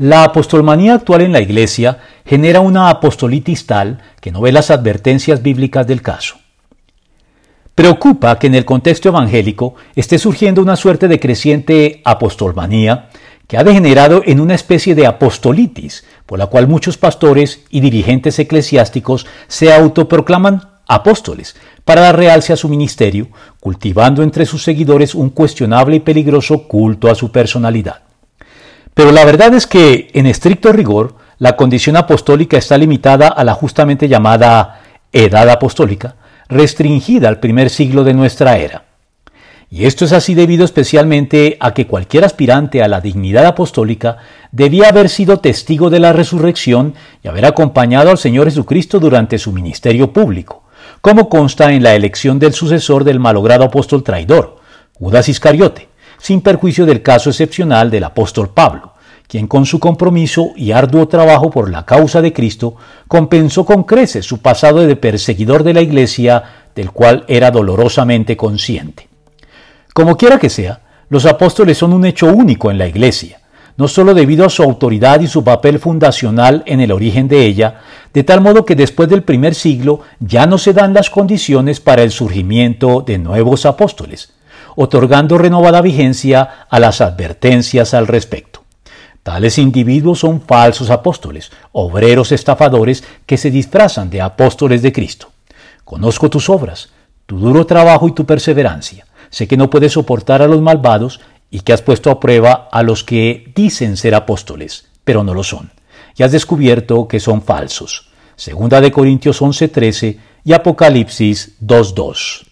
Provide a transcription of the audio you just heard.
La apostolmanía actual en la Iglesia genera una apostolitis tal que no ve las advertencias bíblicas del caso. Preocupa que en el contexto evangélico esté surgiendo una suerte de creciente apostolmanía que ha degenerado en una especie de apostolitis, por la cual muchos pastores y dirigentes eclesiásticos se autoproclaman apóstoles para dar realce a su ministerio, cultivando entre sus seguidores un cuestionable y peligroso culto a su personalidad. Pero la verdad es que, en estricto rigor, la condición apostólica está limitada a la justamente llamada edad apostólica, restringida al primer siglo de nuestra era. Y esto es así debido especialmente a que cualquier aspirante a la dignidad apostólica debía haber sido testigo de la resurrección y haber acompañado al Señor Jesucristo durante su ministerio público, como consta en la elección del sucesor del malogrado apóstol traidor, Judas Iscariote, sin perjuicio del caso excepcional del apóstol Pablo, quien con su compromiso y arduo trabajo por la causa de Cristo compensó con creces su pasado de perseguidor de la Iglesia, del cual era dolorosamente consciente. Como quiera que sea, los apóstoles son un hecho único en la Iglesia, no solo debido a su autoridad y su papel fundacional en el origen de ella, de tal modo que después del primer siglo ya no se dan las condiciones para el surgimiento de nuevos apóstoles, otorgando renovada vigencia a las advertencias al respecto. Tales individuos son falsos apóstoles, obreros estafadores que se disfrazan de apóstoles de Cristo. Conozco tus obras, tu duro trabajo y tu perseverancia. Sé que no puedes soportar a los malvados y que has puesto a prueba a los que dicen ser apóstoles, pero no lo son. Y has descubierto que son falsos. Segunda de Corintios 11:13 y Apocalipsis 2:2.